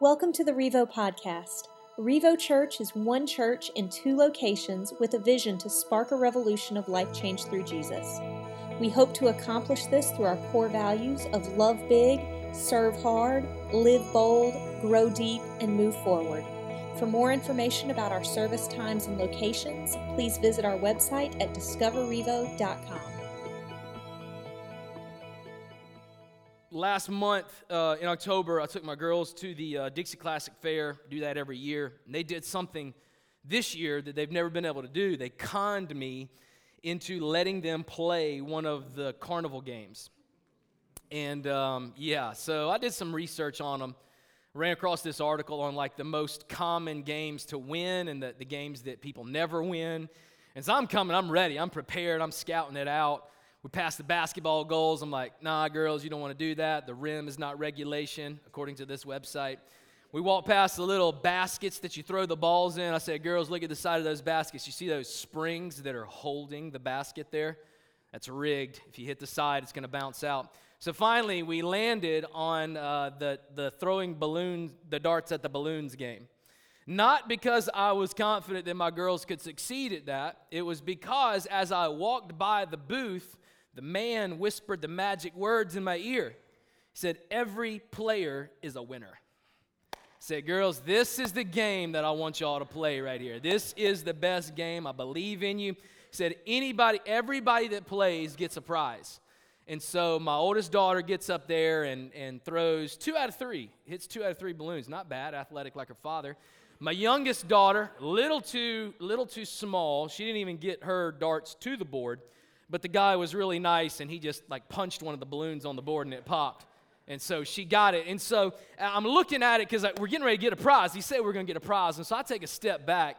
Welcome to the Revo Podcast. Revo Church is one church in two locations with a vision to spark a revolution of life change through Jesus. We hope to accomplish this through our core values of love big, serve hard, live bold, grow deep, and move forward. For more information about our service times and locations, please visit our website at discoverrevo.com. last month uh, in October, I took my girls to the uh, Dixie Classic Fair. Do that every year. And they did something this year that they've never been able to do. They conned me into letting them play one of the carnival games. And um, yeah, so I did some research on them. Ran across this article on like the most common games to win and the, the games that people never win. And so I'm coming, I'm ready, I'm prepared, I'm scouting it out. We passed the basketball goals. I'm like, nah, girls, you don't want to do that. The rim is not regulation, according to this website. We walked past the little baskets that you throw the balls in. I said, girls, look at the side of those baskets. You see those springs that are holding the basket there? That's rigged. If you hit the side, it's going to bounce out. So finally, we landed on uh, the, the throwing balloons, the darts at the balloons game. Not because I was confident that my girls could succeed at that. It was because as I walked by the booth, the man whispered the magic words in my ear. He said, Every player is a winner. He said, Girls, this is the game that I want y'all to play right here. This is the best game. I believe in you. He said, Anybody, everybody that plays gets a prize. And so my oldest daughter gets up there and, and throws two out of three, hits two out of three balloons. Not bad, athletic like her father. My youngest daughter, little too, little too small. She didn't even get her darts to the board. But the guy was really nice and he just like punched one of the balloons on the board and it popped. And so she got it. And so uh, I'm looking at it because we're getting ready to get a prize. He said we're going to get a prize. And so I take a step back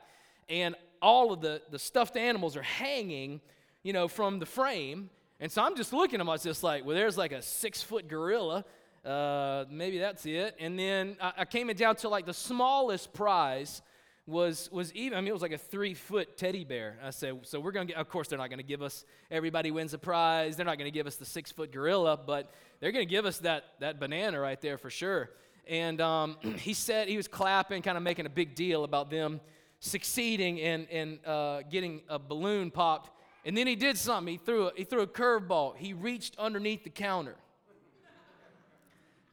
and all of the, the stuffed animals are hanging, you know, from the frame. And so I'm just looking at them. I was just like, well, there's like a six foot gorilla. Uh, maybe that's it. And then I, I came down to like the smallest prize was was even. I mean, it was like a three foot teddy bear. I said, so we're gonna get. Of course, they're not gonna give us everybody wins a prize. They're not gonna give us the six foot gorilla, but they're gonna give us that that banana right there for sure. And um, he said he was clapping, kind of making a big deal about them succeeding in and uh, getting a balloon popped. And then he did something. He threw a, he threw a curveball. He reached underneath the counter.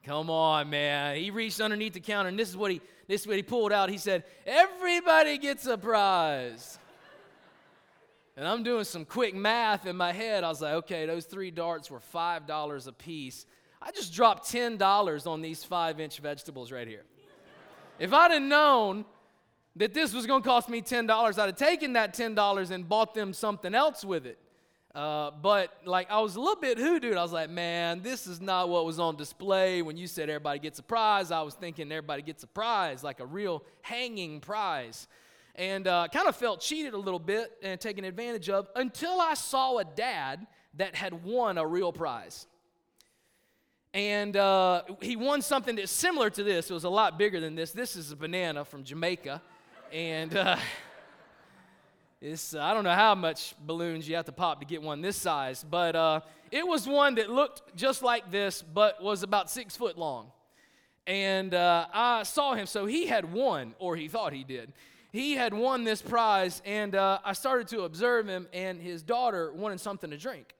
Come on, man. He reached underneath the counter, and this is what he this is what he pulled out. He said, Everybody gets a prize. and I'm doing some quick math in my head. I was like, okay, those three darts were $5 a piece. I just dropped $10 on these five inch vegetables right here. if I'd have known that this was going to cost me $10, I'd have taken that $10 and bought them something else with it. Uh, but like I was a little bit hoodooed. I was like, man, this is not what was on display when you said everybody gets a prize. I was thinking everybody gets a prize, like a real hanging prize. And uh, kind of felt cheated a little bit and taken advantage of until I saw a dad that had won a real prize. And uh, he won something that's similar to this. It was a lot bigger than this. This is a banana from Jamaica. And uh, it's, I don't know how much balloons you have to pop to get one this size, but uh, it was one that looked just like this, but was about six foot long. And uh, I saw him, so he had won, or he thought he did. He had won this prize, and uh, I started to observe him, and his daughter wanted something to drink.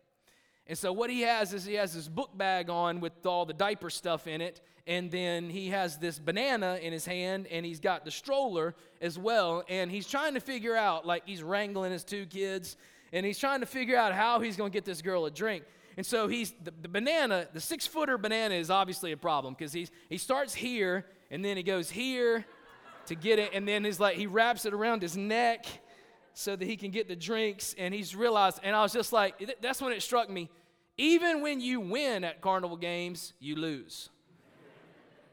And so what he has is he has this book bag on with all the diaper stuff in it, and then he has this banana in his hand and he's got the stroller as well and he's trying to figure out like he's wrangling his two kids and he's trying to figure out how he's going to get this girl a drink. And so he's the, the banana the six footer banana is obviously a problem because he's he starts here and then he goes here to get it and then he's like he wraps it around his neck so that he can get the drinks and he's realized and i was just like that's when it struck me even when you win at carnival games you lose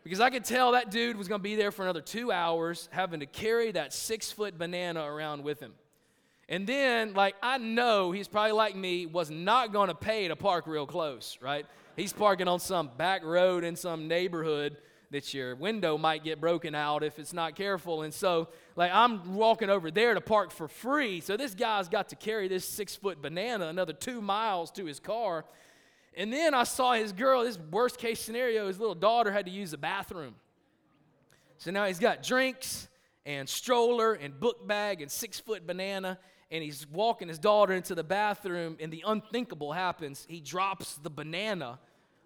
because I could tell that dude was going to be there for another two hours having to carry that six foot banana around with him. And then, like, I know he's probably like me, was not going to pay to park real close, right? He's parking on some back road in some neighborhood that your window might get broken out if it's not careful. And so, like, I'm walking over there to park for free. So this guy's got to carry this six foot banana another two miles to his car. And then I saw his girl, his worst case scenario, his little daughter had to use the bathroom. So now he's got drinks and stroller and book bag and six foot banana, and he's walking his daughter into the bathroom, and the unthinkable happens. He drops the banana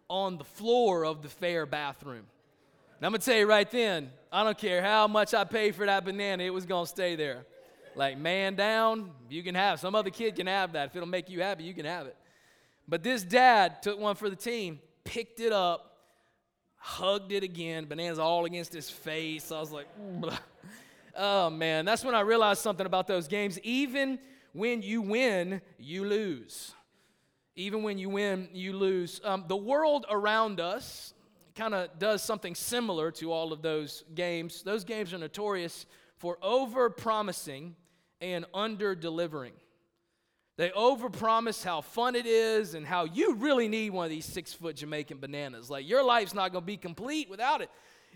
on the floor of the fair bathroom. And I'm gonna tell you right then, I don't care how much I pay for that banana, it was gonna stay there. Like, man down, you can have. Some other kid can have that. If it'll make you happy, you can have it. But this dad took one for the team, picked it up, hugged it again. Banana's all against his face. I was like, oh man, that's when I realized something about those games. Even when you win, you lose. Even when you win, you lose. Um, the world around us kind of does something similar to all of those games. Those games are notorious for over promising and under delivering. They overpromise how fun it is and how you really need one of these six foot Jamaican bananas. Like your life's not going to be complete without it.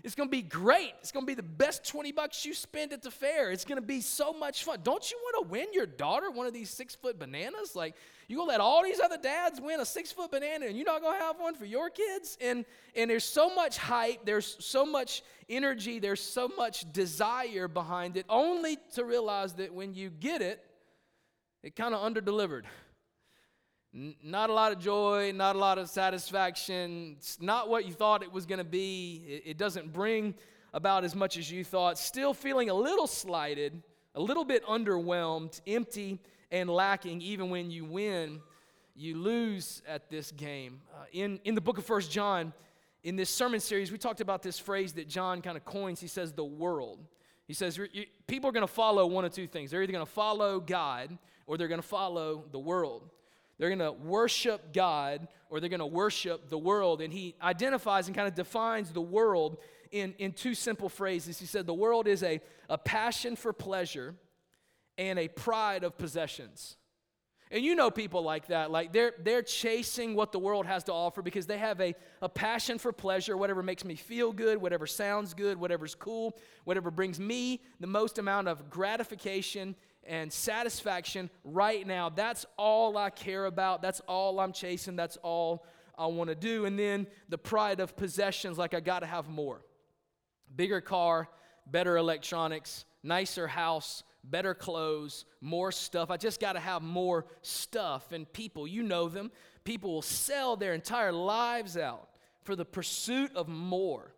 It's going to be great. It's going to be the best 20 bucks you spend at the fair. It's going to be so much fun. Don't you want to win your daughter one of these six foot bananas? Like, you to let all these other dads win a six foot banana and you're not going to have one for your kids? And, and there's so much hype, there's so much energy, there's so much desire behind it, only to realize that when you get it, it kind of underdelivered. N- not a lot of joy, not a lot of satisfaction. It's not what you thought it was going to be. It, it doesn't bring about as much as you thought. Still feeling a little slighted, a little bit underwhelmed, empty, and lacking, even when you win, you lose at this game. Uh, in, in the book of First John, in this sermon series, we talked about this phrase that John kind of coins. He says, the world. He says, people are going to follow one of two things. They're either going to follow God or they're going to follow the world. They're going to worship God or they're going to worship the world. And he identifies and kind of defines the world in, in two simple phrases. He said, The world is a, a passion for pleasure and a pride of possessions. And you know people like that. Like they're, they're chasing what the world has to offer because they have a, a passion for pleasure, whatever makes me feel good, whatever sounds good, whatever's cool, whatever brings me the most amount of gratification and satisfaction right now. That's all I care about. That's all I'm chasing. That's all I want to do. And then the pride of possessions, like I got to have more. Bigger car, better electronics, nicer house, better clothes, more stuff. I just got to have more stuff. And people, you know them, people will sell their entire lives out for the pursuit of more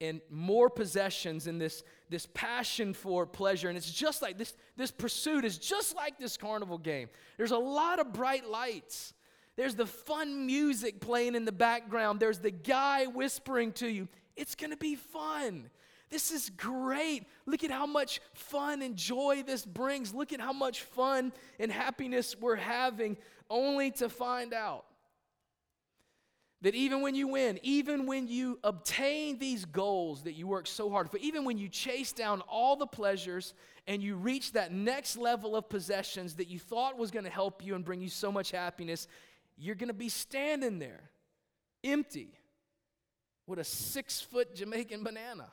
and more possessions and this, this passion for pleasure. And it's just like this, this pursuit is just like this carnival game. There's a lot of bright lights. There's the fun music playing in the background. There's the guy whispering to you, it's gonna be fun. This is great. Look at how much fun and joy this brings. Look at how much fun and happiness we're having, only to find out that even when you win, even when you obtain these goals that you work so hard for, even when you chase down all the pleasures and you reach that next level of possessions that you thought was going to help you and bring you so much happiness, you're going to be standing there empty with a six foot Jamaican banana.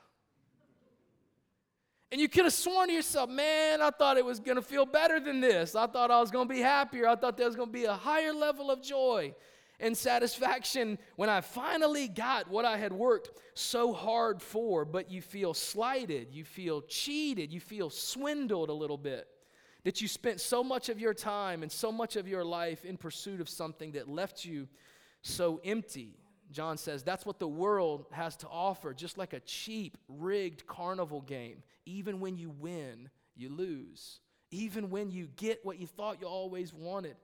And you could have sworn to yourself, man, I thought it was going to feel better than this. I thought I was going to be happier. I thought there was going to be a higher level of joy and satisfaction when I finally got what I had worked so hard for, but you feel slighted, you feel cheated, you feel swindled a little bit. That you spent so much of your time and so much of your life in pursuit of something that left you so empty. John says that's what the world has to offer, just like a cheap, rigged carnival game. Even when you win, you lose. Even when you get what you thought you always wanted,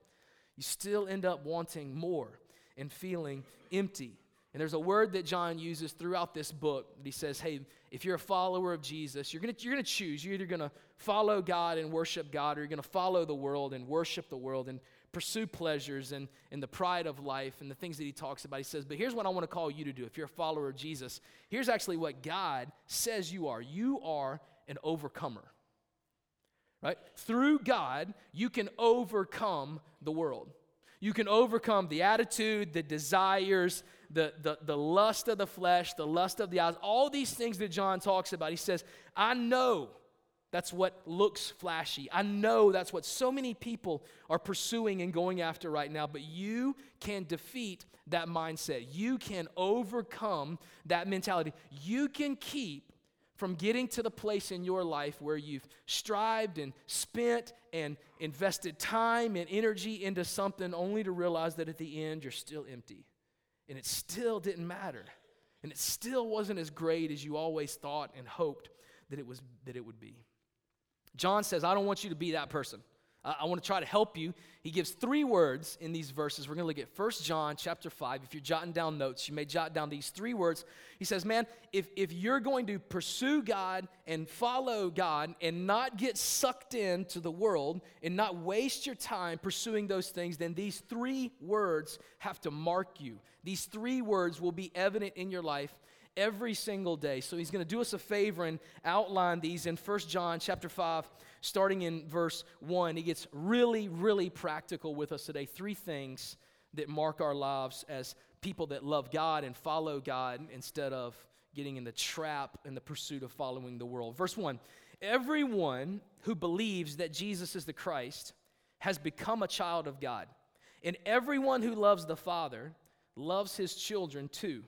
you still end up wanting more and feeling empty. And there's a word that John uses throughout this book. He says, Hey, if you're a follower of Jesus, you're going you're gonna choose. You're either going to follow God and worship God, or you're going to follow the world and worship the world and pursue pleasures and, and the pride of life and the things that he talks about. He says, But here's what I want to call you to do if you're a follower of Jesus. Here's actually what God says you are you are an overcomer. Right? Through God, you can overcome the world. You can overcome the attitude, the desires, the, the, the lust of the flesh, the lust of the eyes, all these things that John talks about. He says, I know that's what looks flashy. I know that's what so many people are pursuing and going after right now, but you can defeat that mindset. You can overcome that mentality. You can keep from getting to the place in your life where you've strived and spent and invested time and energy into something only to realize that at the end you're still empty. And it still didn't matter. And it still wasn't as great as you always thought and hoped that it was that it would be. John says i don't want you to be that person uh, I want to try to help you. He gives three words in these verses. We're going to look at 1 John chapter 5. If you're jotting down notes, you may jot down these three words. He says, Man, if, if you're going to pursue God and follow God and not get sucked into the world and not waste your time pursuing those things, then these three words have to mark you. These three words will be evident in your life every single day. So he's going to do us a favor and outline these in 1 John chapter 5 starting in verse 1. He gets really really practical with us today. Three things that mark our lives as people that love God and follow God instead of getting in the trap and the pursuit of following the world. Verse 1. Everyone who believes that Jesus is the Christ has become a child of God. And everyone who loves the Father loves his children too.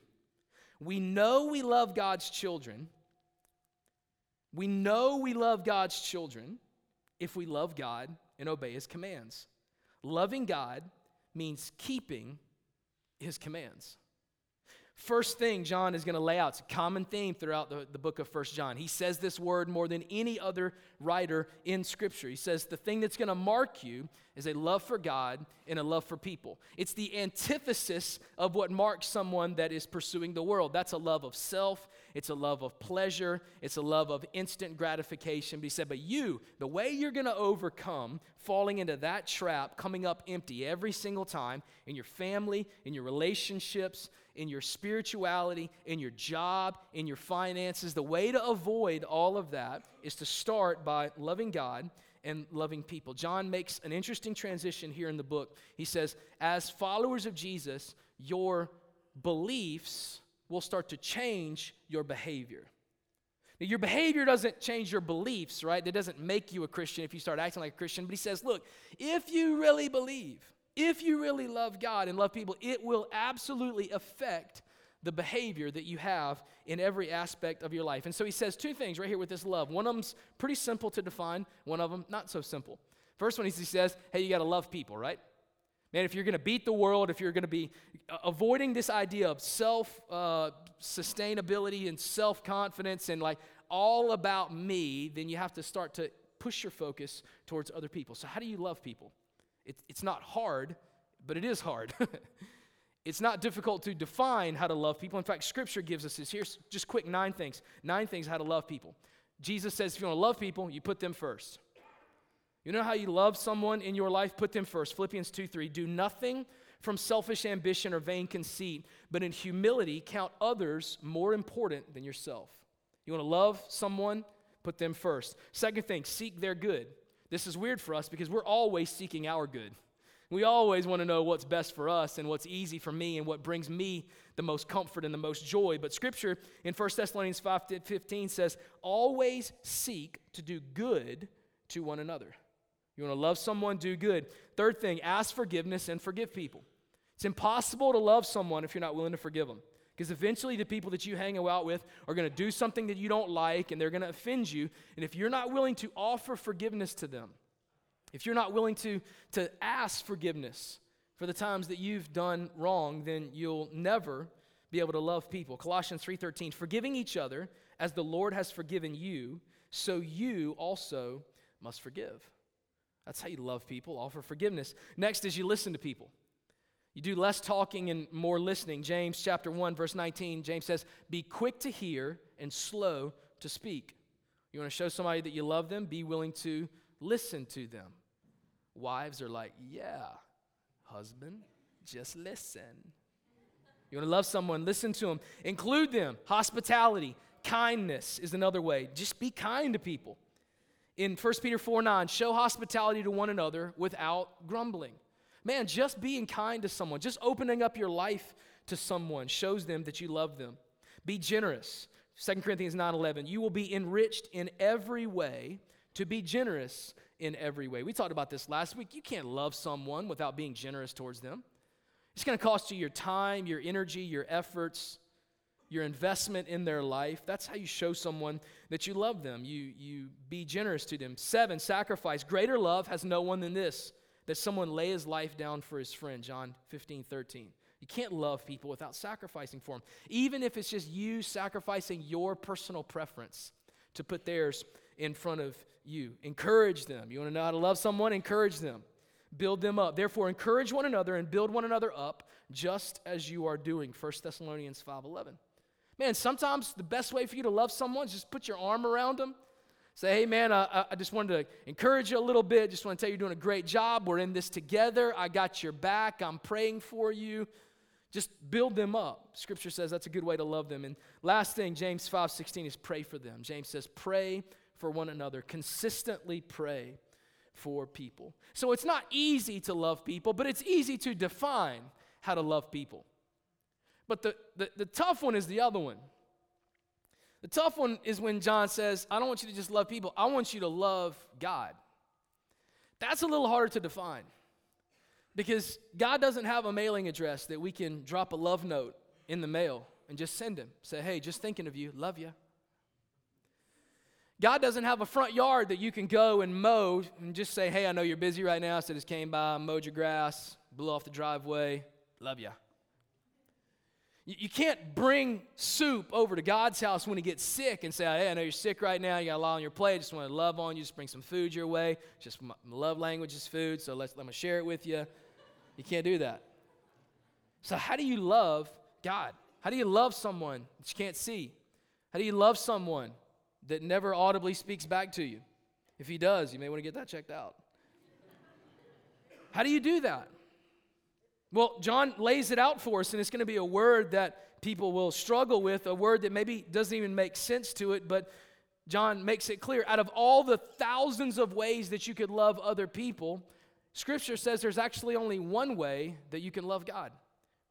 We know we love God's children. We know we love God's children if we love God and obey His commands. Loving God means keeping His commands. First thing John is going to lay out, it's a common theme throughout the, the book of First John. He says this word more than any other writer in Scripture. He says the thing that's going to mark you is a love for God and a love for people. It's the antithesis of what marks someone that is pursuing the world. That's a love of self, it's a love of pleasure, it's a love of instant gratification. But he said, But you, the way you're going to overcome falling into that trap, coming up empty every single time in your family, in your relationships, in your spirituality, in your job, in your finances, the way to avoid all of that is to start by loving God and loving people. John makes an interesting transition here in the book. He says, as followers of Jesus, your beliefs will start to change your behavior. Now, your behavior doesn't change your beliefs, right? It doesn't make you a Christian if you start acting like a Christian. But he says, look, if you really believe, if you really love God and love people, it will absolutely affect the behavior that you have in every aspect of your life. And so he says two things right here with this love. One of them's pretty simple to define, one of them not so simple. First one is he says, hey, you got to love people, right? Man, if you're going to beat the world, if you're going to be uh, avoiding this idea of self uh, sustainability and self confidence and like all about me, then you have to start to push your focus towards other people. So, how do you love people? It, it's not hard, but it is hard. It's not difficult to define how to love people. In fact, Scripture gives us this. Here's just quick nine things. Nine things how to love people. Jesus says if you want to love people, you put them first. You know how you love someone in your life? Put them first. Philippians 2 3. Do nothing from selfish ambition or vain conceit, but in humility count others more important than yourself. You want to love someone? Put them first. Second thing, seek their good. This is weird for us because we're always seeking our good. We always want to know what's best for us and what's easy for me and what brings me the most comfort and the most joy. But scripture in 1 Thessalonians 5 15 says, always seek to do good to one another. You want to love someone, do good. Third thing, ask forgiveness and forgive people. It's impossible to love someone if you're not willing to forgive them. Because eventually, the people that you hang out with are going to do something that you don't like and they're going to offend you. And if you're not willing to offer forgiveness to them, if you're not willing to, to ask forgiveness for the times that you've done wrong, then you'll never be able to love people. Colossians 3:13, forgiving each other as the Lord has forgiven you, so you also must forgive. That's how you love people, offer forgiveness. Next is you listen to people. You do less talking and more listening. James chapter 1 verse 19, James says, "Be quick to hear and slow to speak." You want to show somebody that you love them, be willing to listen to them. Wives are like, yeah, husband, just listen. You want to love someone, listen to them, include them. Hospitality, kindness is another way. Just be kind to people. In 1 Peter 4 9, show hospitality to one another without grumbling. Man, just being kind to someone, just opening up your life to someone shows them that you love them. Be generous. 2 Corinthians 9:11, you will be enriched in every way to be generous in every way. We talked about this last week. You can't love someone without being generous towards them. It's going to cost you your time, your energy, your efforts. your investment in their life. That's how you show someone that you love them. You, you be generous to them. Seven, sacrifice. Greater love has no one than this that someone lay his life down for his friend. John 15, 13. You can't love people without sacrificing for them, even if it's just you sacrificing your personal preference to put theirs in front of you. Encourage them. You want to know how to love someone? Encourage them. Build them up. Therefore, encourage one another and build one another up, just as you are doing. 1 Thessalonians 5:11. Man, sometimes the best way for you to love someone is just put your arm around them. Say, hey, man, I, I just wanted to encourage you a little bit. Just want to tell you you're doing a great job. We're in this together. I got your back. I'm praying for you. Just build them up. Scripture says that's a good way to love them. And last thing, James 5 16 is pray for them. James says, pray for one another. Consistently pray for people. So it's not easy to love people, but it's easy to define how to love people. But the, the, the tough one is the other one. The tough one is when John says, I don't want you to just love people, I want you to love God. That's a little harder to define because God doesn't have a mailing address that we can drop a love note in the mail and just send him. Say, hey, just thinking of you, love you. God doesn't have a front yard that you can go and mow and just say, hey, I know you're busy right now, so just came by, mowed your grass, blew off the driveway, love you. You can't bring soup over to God's house when he gets sick and say, Hey, I know you're sick right now. You got a lot on your plate. I just want to love on you. Just bring some food your way. Just my love language is food, so let's, let me share it with you. You can't do that. So, how do you love God? How do you love someone that you can't see? How do you love someone that never audibly speaks back to you? If he does, you may want to get that checked out. How do you do that? Well, John lays it out for us, and it's going to be a word that people will struggle with, a word that maybe doesn't even make sense to it, but John makes it clear. Out of all the thousands of ways that you could love other people, Scripture says there's actually only one way that you can love God.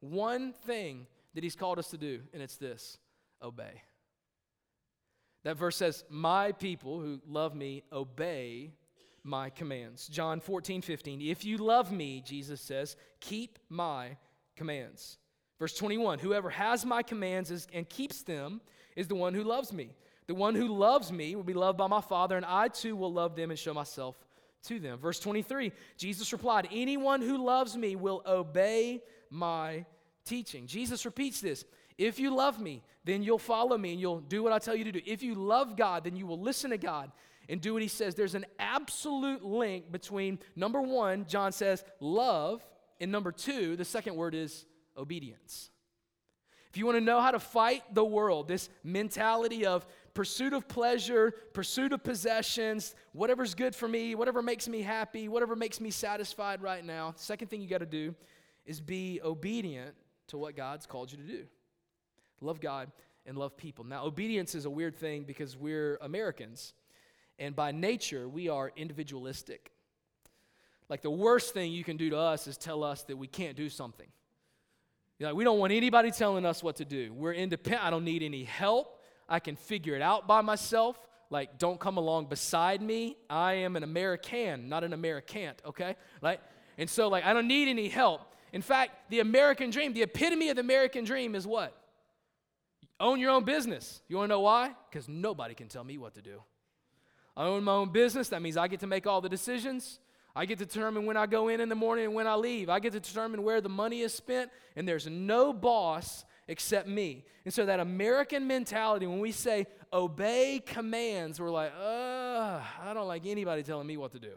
One thing that He's called us to do, and it's this obey. That verse says, My people who love me obey my commands. John 14, 15. If you love me, Jesus says, keep my commands. Verse 21 Whoever has my commands is, and keeps them is the one who loves me. The one who loves me will be loved by my Father, and I too will love them and show myself to them. Verse 23 Jesus replied, Anyone who loves me will obey my teaching. Jesus repeats this. If you love me, then you'll follow me and you'll do what I tell you to do. If you love God, then you will listen to God and do what he says. There's an absolute link between number one, John says, love, and number two, the second word is obedience. If you want to know how to fight the world, this mentality of pursuit of pleasure, pursuit of possessions, whatever's good for me, whatever makes me happy, whatever makes me satisfied right now, second thing you got to do is be obedient to what God's called you to do. Love God and love people. Now, obedience is a weird thing because we're Americans. And by nature, we are individualistic. Like the worst thing you can do to us is tell us that we can't do something. You know, we don't want anybody telling us what to do. We're independent. I don't need any help. I can figure it out by myself. Like, don't come along beside me. I am an American, not an Americant, okay? Right? And so, like, I don't need any help. In fact, the American dream, the epitome of the American dream is what? Own your own business. You want to know why? Because nobody can tell me what to do. I own my own business. That means I get to make all the decisions. I get to determine when I go in in the morning and when I leave. I get to determine where the money is spent, and there's no boss except me. And so that American mentality, when we say obey commands, we're like, I don't like anybody telling me what to do.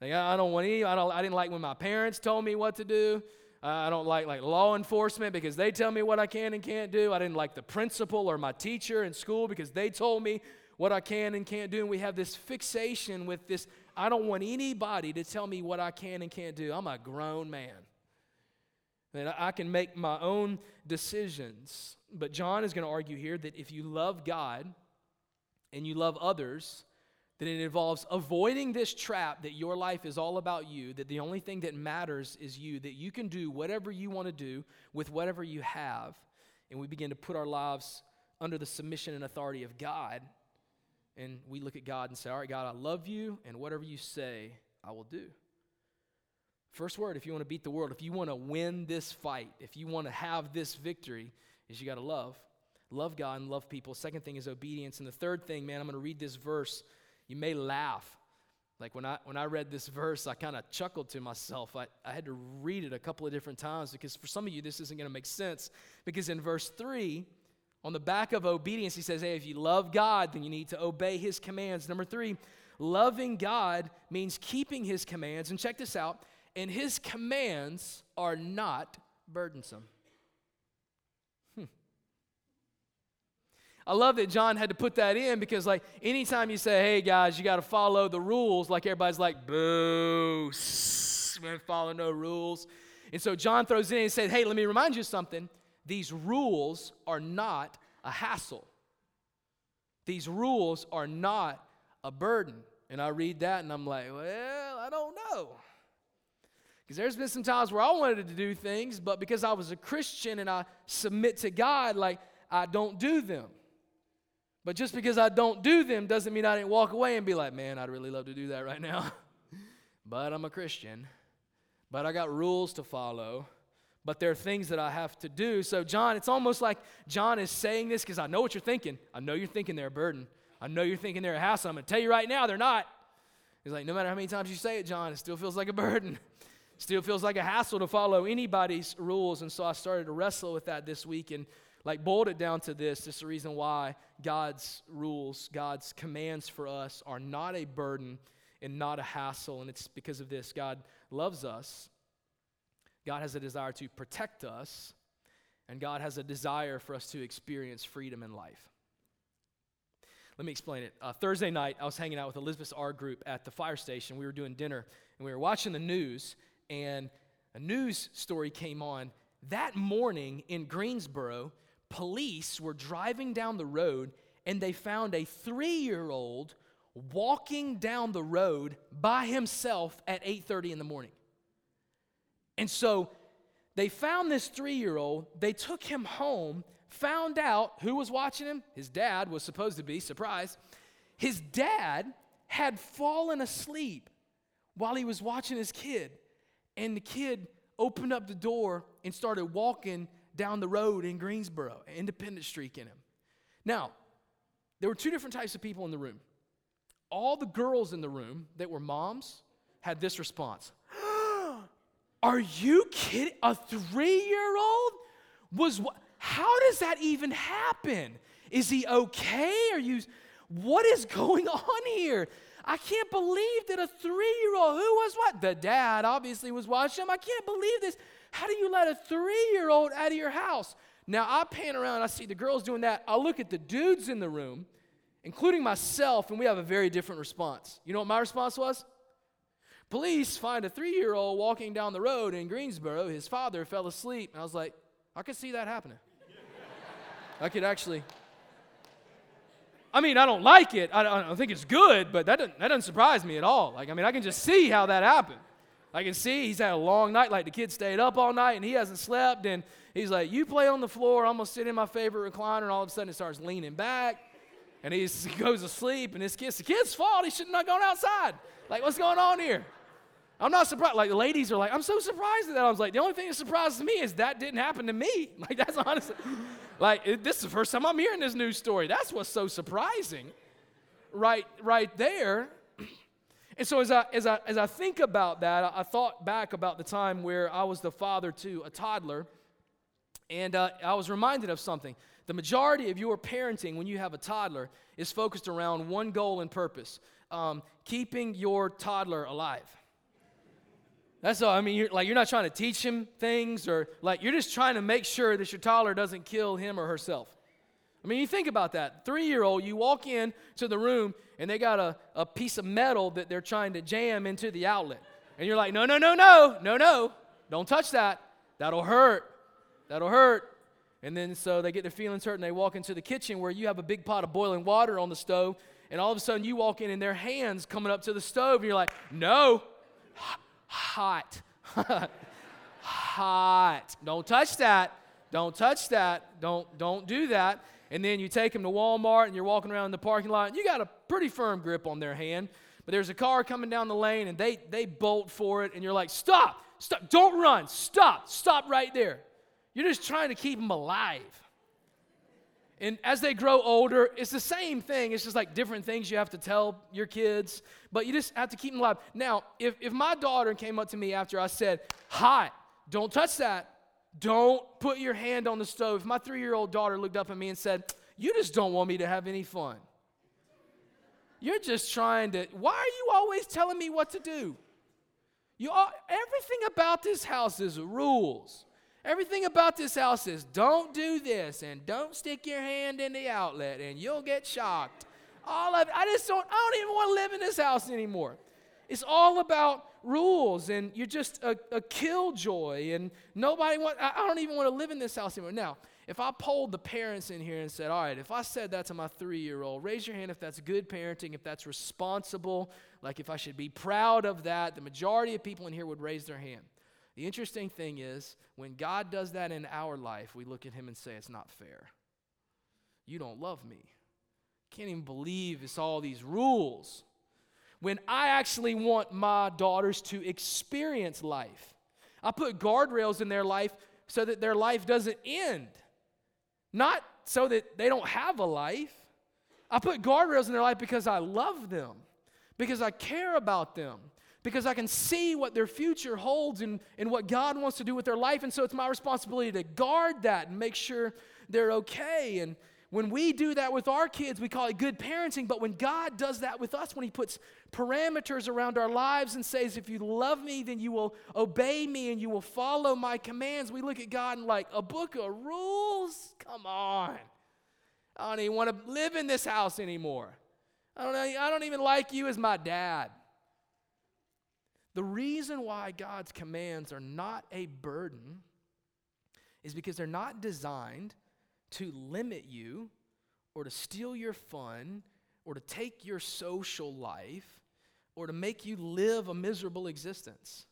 Like, I don't want any, I, don't, I didn't like when my parents told me what to do. I don't like like law enforcement because they tell me what I can and can't do. I didn't like the principal or my teacher in school because they told me what I can and can't do. And we have this fixation with this I don't want anybody to tell me what I can and can't do. I'm a grown man. And I can make my own decisions. But John is going to argue here that if you love God and you love others, then it involves avoiding this trap that your life is all about you, that the only thing that matters is you, that you can do whatever you want to do with whatever you have. And we begin to put our lives under the submission and authority of God and we look at God and say, All right, God, I love you, and whatever you say, I will do. First word, if you want to beat the world, if you want to win this fight, if you want to have this victory, is you got to love. Love God and love people. Second thing is obedience. And the third thing, man, I'm going to read this verse. You may laugh. Like when I when I read this verse, I kind of chuckled to myself. I, I had to read it a couple of different times because for some of you this isn't going to make sense. Because in verse 3, on the back of obedience, he says, Hey, if you love God, then you need to obey his commands. Number three, loving God means keeping his commands. And check this out, and his commands are not burdensome. Hmm. I love that John had to put that in because, like, anytime you say, hey guys, you got to follow the rules, like everybody's like, boo, man, follow no rules. And so John throws in and said, hey, let me remind you something. These rules are not a hassle. These rules are not a burden. And I read that and I'm like, well, I don't know. Because there's been some times where I wanted to do things, but because I was a Christian and I submit to God, like, I don't do them. But just because I don't do them doesn't mean I didn't walk away and be like, man, I'd really love to do that right now. but I'm a Christian. But I got rules to follow but there are things that I have to do. So, John, it's almost like John is saying this because I know what you're thinking. I know you're thinking they're a burden. I know you're thinking they're a hassle. I'm going to tell you right now, they're not. He's like, no matter how many times you say it, John, it still feels like a burden. still feels like a hassle to follow anybody's rules. And so I started to wrestle with that this week and like boiled it down to this. This is the reason why God's rules, God's commands for us are not a burden and not a hassle. And it's because of this. God loves us God has a desire to protect us, and God has a desire for us to experience freedom in life. Let me explain it. Uh, Thursday night, I was hanging out with Elizabeth's R group at the fire station. We were doing dinner, and we were watching the news, and a news story came on. That morning in Greensboro, police were driving down the road, and they found a three year old walking down the road by himself at 8.30 in the morning and so they found this three year old, they took him home, found out who was watching him. His dad was supposed to be, surprise. His dad had fallen asleep while he was watching his kid. And the kid opened up the door and started walking down the road in Greensboro, Independence Street in him. Now, there were two different types of people in the room. All the girls in the room that were moms had this response are you kidding? A three year old was what? How does that even happen? Is he okay? Are you, what is going on here? I can't believe that a three year old, who was what? The dad obviously was watching him. I can't believe this. How do you let a three year old out of your house? Now I pan around, I see the girls doing that. I look at the dudes in the room, including myself, and we have a very different response. You know what my response was? Police find a three year old walking down the road in Greensboro. His father fell asleep. And I was like, I could see that happening. I could actually. I mean, I don't like it. I don't, think it's good, but that doesn't, that doesn't surprise me at all. Like, I mean, I can just see how that happened. I can see he's had a long night. Like, the kid stayed up all night and he hasn't slept. And he's like, You play on the floor. I'm going to sit in my favorite recliner. And all of a sudden, it starts leaning back. And he goes to sleep. And this kid's the kid's fault. He should not have gone outside. Like, what's going on here? I'm not surprised. Like, the ladies are like, I'm so surprised at that. I was like, the only thing that surprises me is that didn't happen to me. Like, that's honestly, like, it, this is the first time I'm hearing this news story. That's what's so surprising right, right there. And so as I, as I, as I think about that, I, I thought back about the time where I was the father to a toddler, and uh, I was reminded of something. The majority of your parenting when you have a toddler is focused around one goal and purpose um, keeping your toddler alive. That's all. I mean, you're like you're not trying to teach him things or like you're just trying to make sure that your toddler doesn't kill him or herself. I mean, you think about that. Three year old, you walk in to the room and they got a, a piece of metal that they're trying to jam into the outlet. And you're like, no, no, no, no, no, no. Don't touch that. That'll hurt. That'll hurt. And then so they get their feelings hurt and they walk into the kitchen where you have a big pot of boiling water on the stove. And all of a sudden you walk in and their hands coming up to the stove and you're like, no, hot. hot. Don't touch that. Don't touch that. Don't don't do that. And then you take them to Walmart and you're walking around in the parking lot and you got a pretty firm grip on their hand. But there's a car coming down the lane and they they bolt for it and you're like, "Stop. Stop. Don't run. Stop. Stop right there." You're just trying to keep them alive. And as they grow older, it's the same thing. It's just like different things you have to tell your kids, but you just have to keep them alive. Now, if, if my daughter came up to me after I said, Hi, don't touch that, don't put your hand on the stove. If my three year old daughter looked up at me and said, You just don't want me to have any fun. You're just trying to, why are you always telling me what to do? You all, everything about this house is rules. Everything about this house is don't do this and don't stick your hand in the outlet and you'll get shocked. All of it. I just don't I don't even want to live in this house anymore. It's all about rules and you're just a, a killjoy and nobody want I, I don't even want to live in this house anymore. Now, if I polled the parents in here and said, all right, if I said that to my three year old, raise your hand if that's good parenting, if that's responsible, like if I should be proud of that, the majority of people in here would raise their hand. The interesting thing is, when God does that in our life, we look at Him and say, it's not fair. You don't love me. Can't even believe it's all these rules. When I actually want my daughters to experience life, I put guardrails in their life so that their life doesn't end. Not so that they don't have a life. I put guardrails in their life because I love them, because I care about them, because I can see what their future holds and, and what God wants to do with their life. And so it's my responsibility to guard that and make sure they're okay. And when we do that with our kids, we call it good parenting. But when God does that with us, when He puts parameters around our lives and says, If you love me, then you will obey me and you will follow my commands, we look at God and, like, a book of rules? Come on. I don't even want to live in this house anymore. I don't, I don't even like you as my dad. The reason why God's commands are not a burden is because they're not designed to limit you or to steal your fun or to take your social life or to make you live a miserable existence.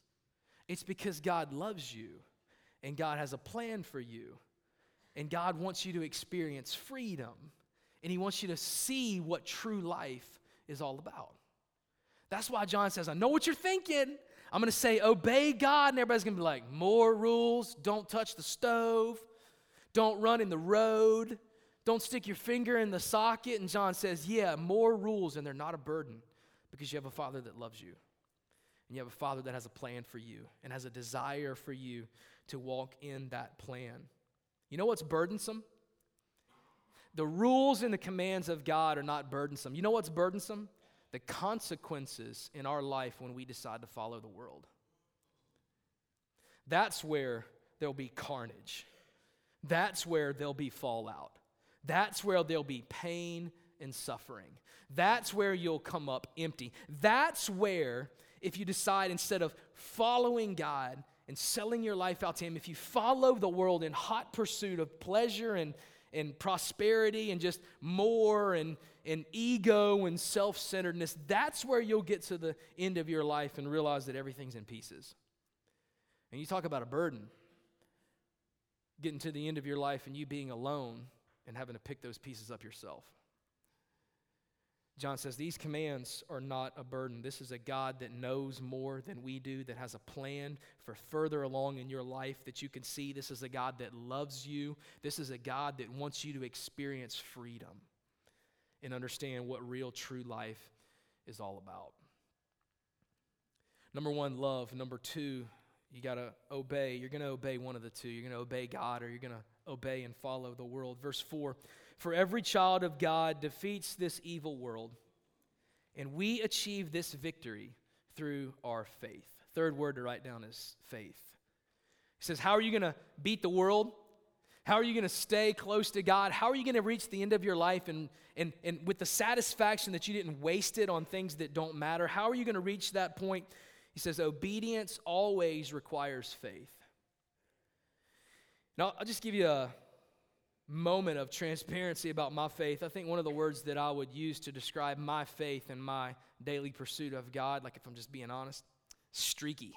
It's because God loves you and God has a plan for you. And God wants you to experience freedom and He wants you to see what true life is all about. That's why John says, I know what you're thinking. I'm going to say, obey God. And everybody's going to be like, more rules. Don't touch the stove. Don't run in the road. Don't stick your finger in the socket. And John says, yeah, more rules, and they're not a burden because you have a father that loves you. And you have a father that has a plan for you and has a desire for you to walk in that plan. You know what's burdensome? The rules and the commands of God are not burdensome. You know what's burdensome? the consequences in our life when we decide to follow the world. That's where there'll be carnage. That's where there'll be fallout. That's where there'll be pain and suffering. That's where you'll come up empty. That's where, if you decide instead of following God and selling your life out to Him, if you follow the world in hot pursuit of pleasure and, and prosperity and just more and, and ego and self centeredness, that's where you'll get to the end of your life and realize that everything's in pieces. And you talk about a burden, getting to the end of your life and you being alone and having to pick those pieces up yourself. John says these commands are not a burden. This is a God that knows more than we do, that has a plan for further along in your life that you can see. This is a God that loves you. This is a God that wants you to experience freedom and understand what real true life is all about. Number one, love. Number two, you got to obey. You're going to obey one of the two. You're going to obey God or you're going to obey and follow the world. Verse 4 For every child of God defeats this evil world, and we achieve this victory through our faith. Third word to write down is faith. He says, How are you going to beat the world? How are you going to stay close to God? How are you going to reach the end of your life and, and, and with the satisfaction that you didn't waste it on things that don't matter? How are you going to reach that point? He says, Obedience always requires faith. Now, I'll just give you a moment of transparency about my faith. I think one of the words that I would use to describe my faith and my daily pursuit of God, like if I'm just being honest, streaky.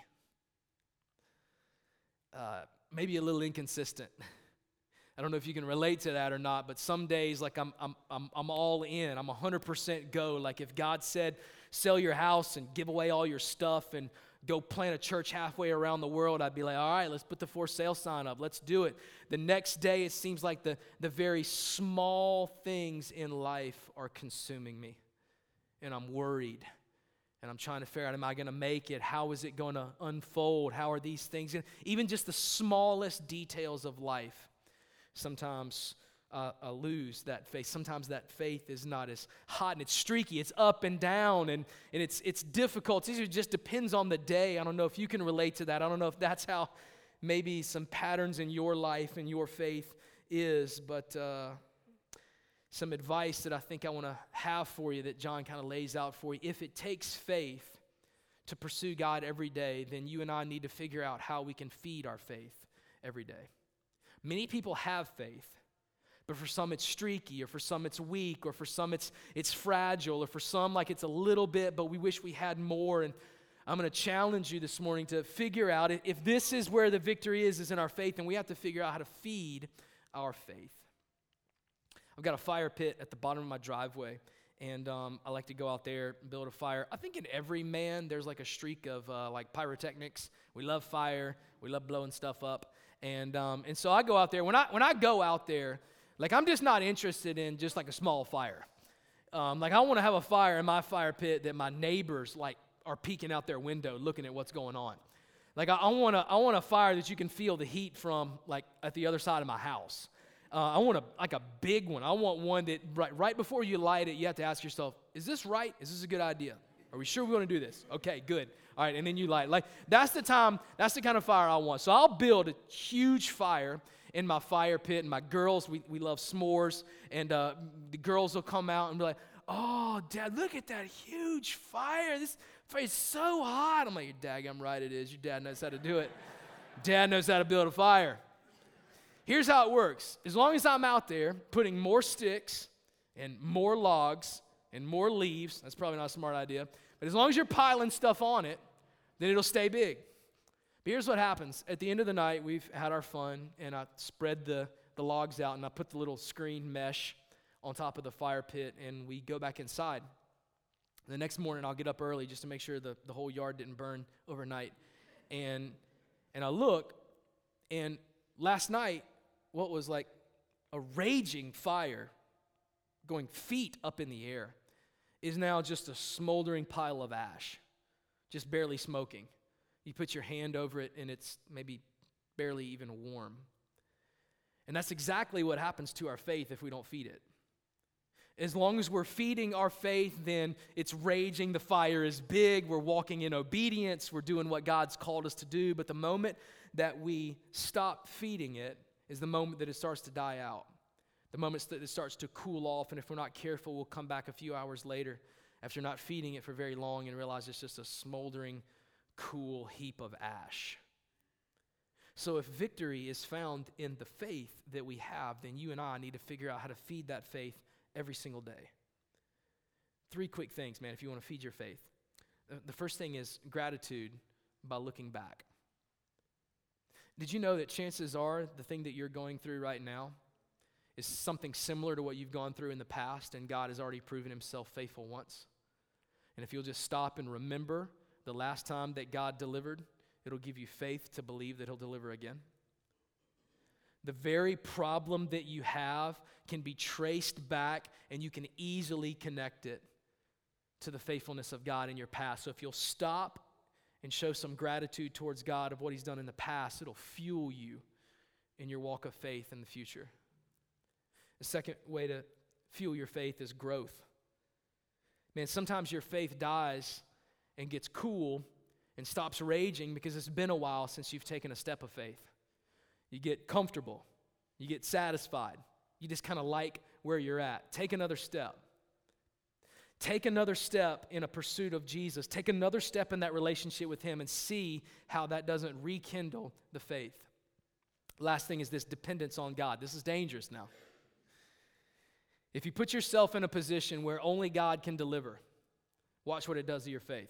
Uh, maybe a little inconsistent. I don't know if you can relate to that or not, but some days, like I'm, I'm, I'm, I'm all in. I'm 100% go. Like if God said, sell your house and give away all your stuff and go plant a church halfway around the world, I'd be like, all right, let's put the for sale sign up. Let's do it. The next day, it seems like the, the very small things in life are consuming me. And I'm worried. And I'm trying to figure out, am I going to make it? How is it going to unfold? How are these things? Even just the smallest details of life sometimes uh, uh, lose that faith. Sometimes that faith is not as hot and it's streaky, it's up and down, and, and it's, it's difficult. It just depends on the day. I don't know if you can relate to that. I don't know if that's how maybe some patterns in your life and your faith is, but uh, some advice that I think I want to have for you that John kind of lays out for you. If it takes faith to pursue God every day, then you and I need to figure out how we can feed our faith every day. Many people have faith but for some it's streaky, or for some it's weak, or for some it's, it's fragile, or for some like it's a little bit, but we wish we had more. And I'm going to challenge you this morning to figure out if this is where the victory is, is in our faith, and we have to figure out how to feed our faith. I've got a fire pit at the bottom of my driveway, and um, I like to go out there and build a fire. I think in every man there's like a streak of uh, like pyrotechnics. We love fire. We love blowing stuff up, and um, and so I go out there. When I when I go out there, like, I'm just not interested in just like a small fire. Um, like, I want to have a fire in my fire pit that my neighbors, like, are peeking out their window looking at what's going on. Like, I, I want, a, I want a fire that you can feel the heat from, like, at the other side of my house. Uh, I want a, like a big one. I want one that right, right before you light it, you have to ask yourself, is this right? Is this a good idea? Are we sure we want to do this? Okay, good. All right, and then you light. Like, that's the time, that's the kind of fire I want. So I'll build a huge fire in my fire pit, and my girls, we, we love s'mores, and uh, the girls will come out and be like, Oh, Dad, look at that huge fire. This fire is so hot. I'm like, Your dad, I'm right, it is. Your dad knows how to do it. dad knows how to build a fire. Here's how it works as long as I'm out there putting more sticks and more logs and more leaves, that's probably not a smart idea, but as long as you're piling stuff on it, then it'll stay big. But here's what happens. At the end of the night, we've had our fun, and I spread the, the logs out, and I put the little screen mesh on top of the fire pit, and we go back inside. The next morning, I'll get up early just to make sure the, the whole yard didn't burn overnight. And, and I look, and last night, what was like a raging fire going feet up in the air is now just a smoldering pile of ash, just barely smoking. You put your hand over it and it's maybe barely even warm. And that's exactly what happens to our faith if we don't feed it. As long as we're feeding our faith, then it's raging. The fire is big. We're walking in obedience. We're doing what God's called us to do. But the moment that we stop feeding it is the moment that it starts to die out. The moment that it starts to cool off. And if we're not careful, we'll come back a few hours later after not feeding it for very long and realize it's just a smoldering cool heap of ash. So, if victory is found in the faith that we have, then you and I need to figure out how to feed that faith every single day. Three quick things, man, if you want to feed your faith. The first thing is gratitude by looking back. Did you know that chances are the thing that you're going through right now is something similar to what you've gone through in the past, and God has already proven himself faithful once? And if you'll just stop and remember the last time that God delivered, it'll give you faith to believe that He'll deliver again. The very problem that you have can be traced back, and you can easily connect it to the faithfulness of God in your past. So if you'll stop and show some gratitude towards God of what He's done in the past, it'll fuel you in your walk of faith in the future. The second way to fuel your faith is growth. Man, sometimes your faith dies and gets cool and stops raging because it's been a while since you've taken a step of faith. You get comfortable, you get satisfied, you just kind of like where you're at. Take another step. Take another step in a pursuit of Jesus. Take another step in that relationship with Him and see how that doesn't rekindle the faith. Last thing is this dependence on God. This is dangerous now. If you put yourself in a position where only God can deliver, watch what it does to your faith.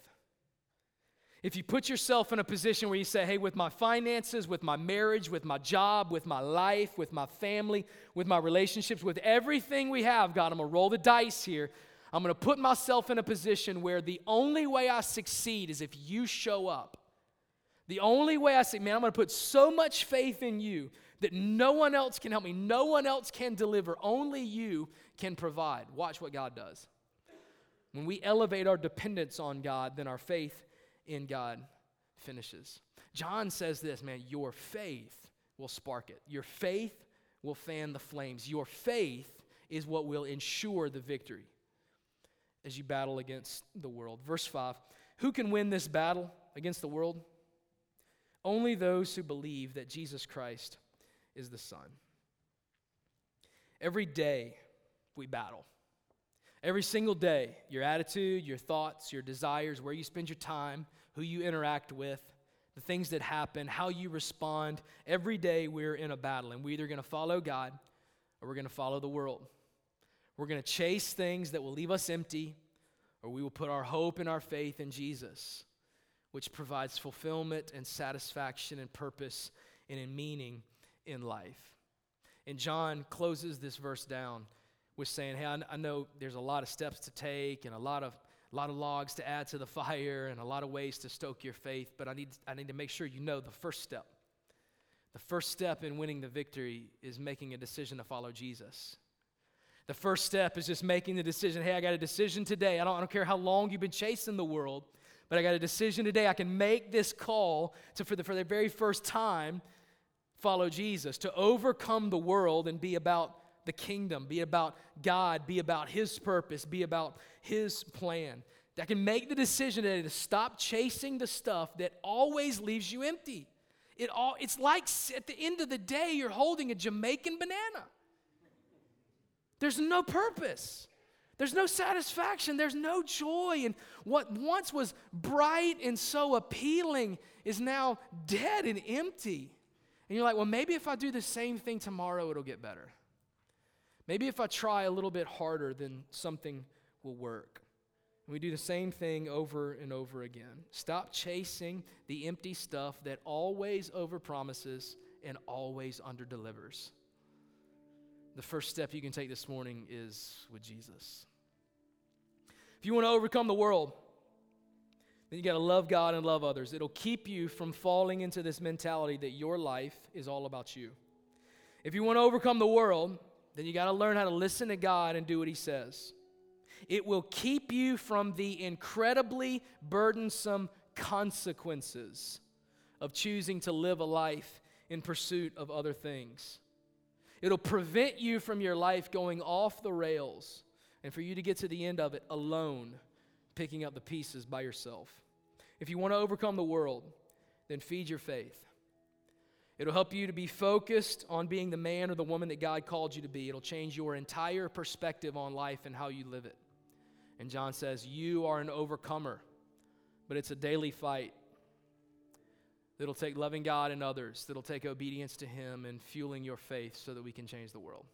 If you put yourself in a position where you say, hey, with my finances, with my marriage, with my job, with my life, with my family, with my relationships, with everything we have, God, I'm gonna roll the dice here. I'm gonna put myself in a position where the only way I succeed is if you show up The only way I say, man, I'm to put so much faith in you that no one else can help me, no one else can deliver, only you can provide. Watch what God does. When we elevate our dependence on God, then our faith in God finishes. John says this, man, your faith will spark it. Your faith will fan the flames. Your faith is what will ensure the victory as you battle against the world. Verse 5 Who can win this battle against the world? Only those who believe that Jesus Christ is the Son. Every day we battle. Every single day, your attitude, your thoughts, your desires, where you spend your time, who you interact with, the things that happen, how you respond. Every day we're in a battle, and we're either going to follow God or we're going to follow the world. We're going to chase things that will leave us empty, or we will put our hope and our faith in Jesus, which provides fulfillment and satisfaction and purpose and in meaning in life. And John closes this verse down with saying, Hey, I know there's a lot of steps to take and a lot of a lot of logs to add to the fire and a lot of ways to stoke your faith, but I need, I need to make sure you know the first step. The first step in winning the victory is making a decision to follow Jesus. The first step is just making the decision hey, I got a decision today. I don't, I don't care how long you've been chasing the world, but I got a decision today. I can make this call to, for the, for the very first time, follow Jesus, to overcome the world and be about the kingdom, be about God, be about His purpose, be about His plan. That can make the decision today to stop chasing the stuff that always leaves you empty. It all, it's like at the end of the day, you're holding a Jamaican banana. There's no purpose. There's no satisfaction. There's no joy. And what once was bright and so appealing is now dead and empty. And you're like, well, maybe if I do the same thing tomorrow, it'll get better. Maybe if I try a little bit harder, then something will work. And we do the same thing over and over again. Stop chasing the empty stuff that always overpromises and always underdelivers. The first step you can take this morning is with Jesus. If you want to overcome the world, then you got to love God and love others. It'll keep you from falling into this mentality that your life is all about you. If you want to overcome the world, then you got to learn how to listen to God and do what He says. It will keep you from the incredibly burdensome consequences of choosing to live a life in pursuit of other things. It'll prevent you from your life going off the rails and for you to get to the end of it alone, picking up the pieces by yourself. If you want to overcome the world, then feed your faith. It'll help you to be focused on being the man or the woman that God called you to be. It'll change your entire perspective on life and how you live it. And John says, You are an overcomer, but it's a daily fight that'll take loving God and others, that'll take obedience to Him and fueling your faith so that we can change the world.